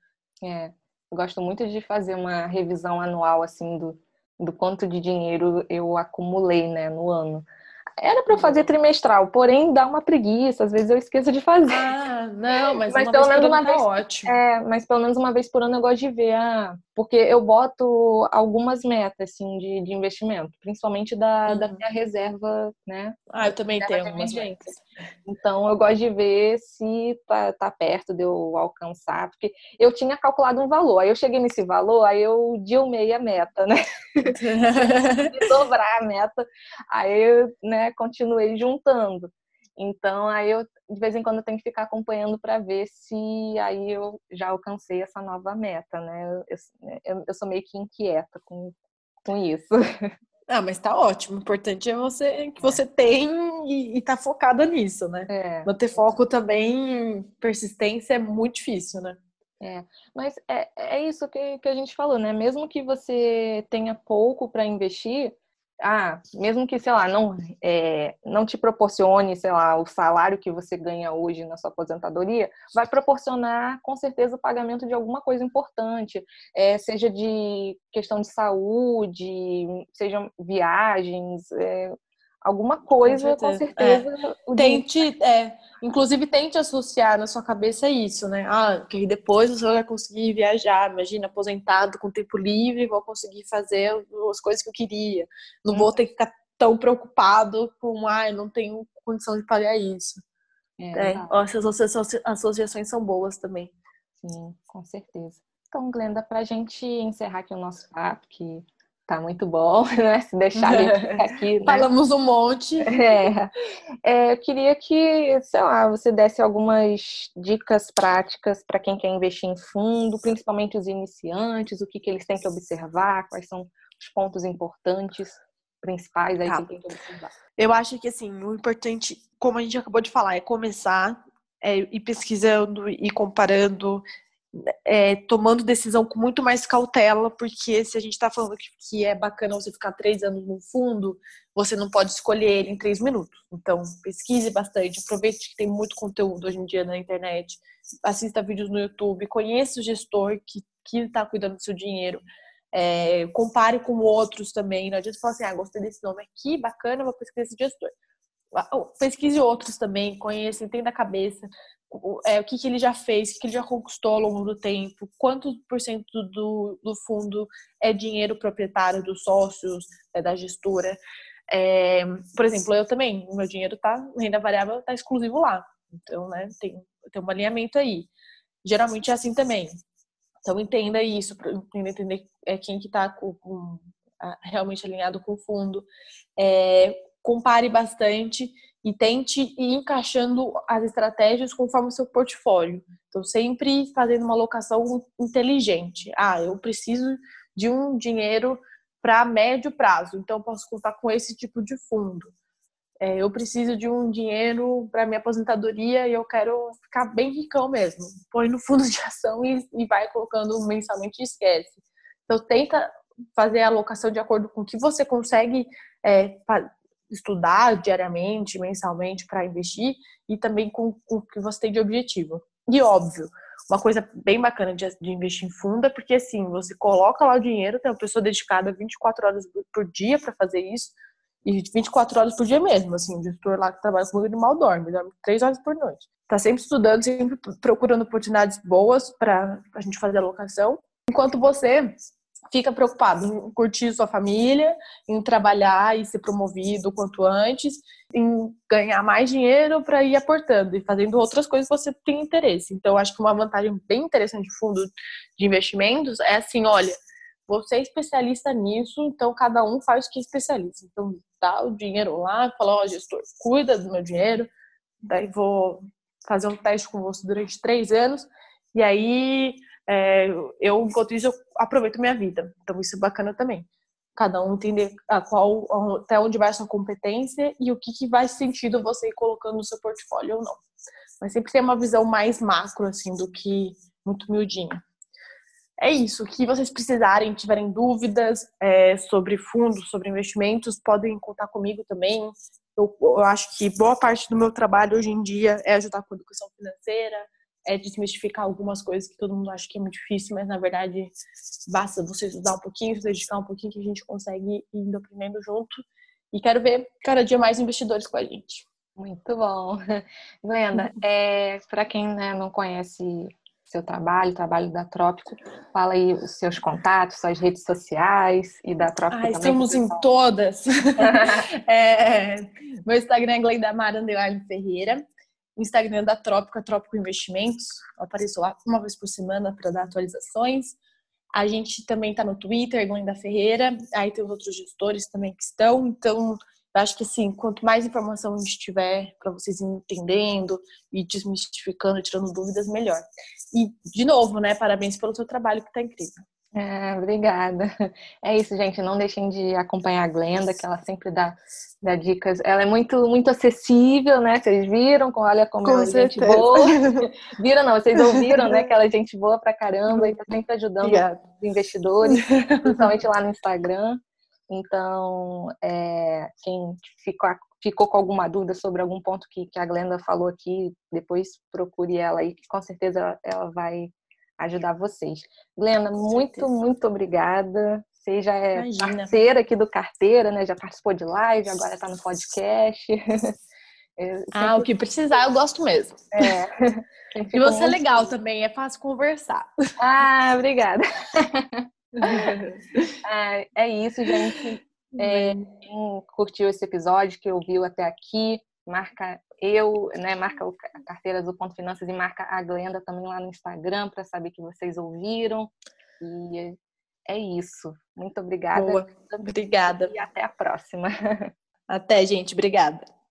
É, eu gosto muito de fazer uma revisão anual, assim, do, do quanto de dinheiro eu acumulei, né, no ano. Era para fazer trimestral, porém dá uma preguiça, às vezes eu esqueço de fazer. Ah, não, mas, mas pelo menos uma tá vez, ótimo. É, mas pelo menos uma vez por ano eu gosto de ver, ah, porque eu boto algumas metas assim de, de investimento, principalmente da, uhum. da minha reserva, né? Ah, eu também tenho algumas metas. Então eu gosto de ver se tá, tá perto de eu alcançar, porque eu tinha calculado um valor, aí eu cheguei nesse valor, aí eu dilmei a meta, né? dobrar a meta, aí eu, né, continuei juntando. Então aí eu de vez em quando eu tenho que ficar acompanhando para ver se aí eu já alcancei essa nova meta, né? Eu, eu, eu sou meio que inquieta com, com isso. Ah, mas tá ótimo. O importante é você que você tem e, e tá focada nisso, né? É. Manter foco também, persistência é muito difícil, né? É, mas é, é isso que, que a gente falou, né? Mesmo que você tenha pouco para investir, ah, mesmo que, sei lá, não, é, não te proporcione, sei lá, o salário que você ganha hoje na sua aposentadoria, vai proporcionar, com certeza, o pagamento de alguma coisa importante, é, seja de questão de saúde, sejam viagens, é, alguma coisa, com certeza. Com certeza é. Tente, é, inclusive tente associar na sua cabeça isso, né? Ah, que depois você vai conseguir viajar, imagina, aposentado com tempo livre, vou conseguir fazer as coisas que eu queria. Não hum. vou ter que ficar tão preocupado com, ah, não tenho condição de pagar isso. É, é essas associações são boas também. Sim, com certeza. Então, Glenda, para a gente encerrar aqui o nosso papo, que tá muito bom, né? Se deixar aqui. Né? Falamos um monte. É. é. eu queria que, sei lá, você desse algumas dicas práticas para quem quer investir em fundo, principalmente os iniciantes, o que, que eles têm que observar, quais são os pontos importantes. principais aí Tá. que tem que observar? Eu acho que assim, o importante, como a gente acabou de falar, é começar é, ir pesquisando e comparando, é, tomando decisão com muito mais cautela, porque se a gente está falando que, que é bacana você ficar três anos no fundo, você não pode escolher ele em três minutos. Então, pesquise bastante, aproveite que tem muito conteúdo hoje em dia na internet, assista vídeos no YouTube, conheça o gestor que está cuidando do seu dinheiro. É, compare com outros também. Não adianta falar assim, ah, gostei desse nome aqui, bacana, vou pesquisar esse gestor. Ah, Pesquise outros também, conheça, entenda a cabeça, é, o que, que ele já fez, o que, que ele já conquistou ao longo do tempo, quantos por cento do, do fundo é dinheiro proprietário dos sócios, é, da gestora. É, por exemplo, eu também, o meu dinheiro tá, renda variável tá exclusivo lá. Então, né, tem, tem um alinhamento aí. Geralmente é assim também. Então entenda isso, entenda, entender é, quem que está realmente alinhado com o fundo. É, compare bastante e tente ir encaixando as estratégias conforme o seu portfólio. Então sempre fazendo uma alocação inteligente. Ah, eu preciso de um dinheiro para médio prazo, então posso contar com esse tipo de fundo é, eu preciso de um dinheiro para minha aposentadoria e eu quero ficar bem ricão mesmo. Põe no fundo de ação e, e vai colocando mensalmente e esquece. Então, tenta fazer a alocação de acordo com o que você consegue é, estudar diariamente, mensalmente para investir e também com, o que você tem de objetivo. E óbvio, uma coisa bem bacana de, de investir em fundo é porque assim, você coloca lá o dinheiro, tem uma pessoa dedicada 24 horas por dia para fazer isso, e 24 horas por dia mesmo, assim, o gestor lá que trabalha comigo, ele mal dorme, dorme 3 horas por noite. Tá sempre estudando, sempre procurando oportunidades boas para a gente fazer a locação, enquanto você fica preocupado em curtir sua família, em trabalhar e ser promovido o quanto antes, em ganhar mais dinheiro para ir aportando e fazendo outras coisas que você tem interesse. Então, acho que uma vantagem bem interessante de fundo de investimentos é assim, olha, você é especialista nisso, então cada um faz o que é especialista. Então, dá o dinheiro lá, fala, ó, oh, gestor, cuida do meu dinheiro, daí vou fazer um teste com você durante três anos, e aí é, eu, enquanto isso, eu aproveito minha vida. Então, isso é bacana também. Cada um entender a qual, até onde vai a sua competência e o que, que vai sentido você ir colocando no seu portfólio ou não. Mas sempre tem uma visão mais macro, assim, do que muito miudinha é isso. Que vocês precisarem, tiverem dúvidas é, sobre fundos, sobre investimentos, podem contar comigo também. Eu, eu, acho que boa parte do meu trabalho hoje em dia é ajudar com a educação financeira, é desmistificar algumas coisas que todo mundo acha que é muito difícil, mas na verdade basta você estudar um pouquinho, se dedicar um pouquinho que a gente consegue ir indo aprendendo junto. E quero ver cada dia mais investidores com a gente. Muito bom. Glenda, é, para quem né, não conhece seu trabalho, trabalho da Trópico. Fala aí os seus contatos, suas redes sociais e da Trópico Ai, também. Estamos em todas. é, meu Instagram é Glendamar Ferreira. Instagram da Trópico é Trópico Investimentos. Eu apareço lá uma vez por semana para dar atualizações. A gente também está no Twitter, Glenda Ferreira. Aí tem os outros gestores também que estão. Então, eu acho que assim, quanto mais informação a gente tiver para vocês entendendo e desmistificando, tirando dúvidas, melhor. E, de novo, né, parabéns pelo seu trabalho que está incrível. É, obrigada. É isso, gente. Não deixem de acompanhar a Glenda, que ela sempre dá, dá dicas. Ela é muito, muito acessível, né? Vocês viram? Olha como Com ela é gente boa. Viram, não? Vocês ouviram, né? Que ela é gente boa pra caramba e tá sempre ajudando Obrigada. os investidores, principalmente lá no Instagram. Então, é, quem ficou, ficou com alguma dúvida sobre algum ponto que, que a Glenda falou aqui, depois procure ela aí, que com certeza ela, ela vai ajudar vocês. Glenda, muito, muito obrigada. Você já é Imagina. parceira aqui do Carteira, né? Já participou de live, agora está no podcast. sempre... Ah, o que precisar, eu gosto mesmo. É. E você é legal também, é fácil conversar. Ah, obrigada. é, é isso, gente. É, quem curtiu esse episódio, que ouviu até aqui, marca eu, né? Marca a carteira do Ponto Finanças e marca a Glenda também lá no Instagram para saber que vocês ouviram. E é isso. Muito obrigada. Boa. Obrigada. E até a próxima. Até, gente. Obrigada.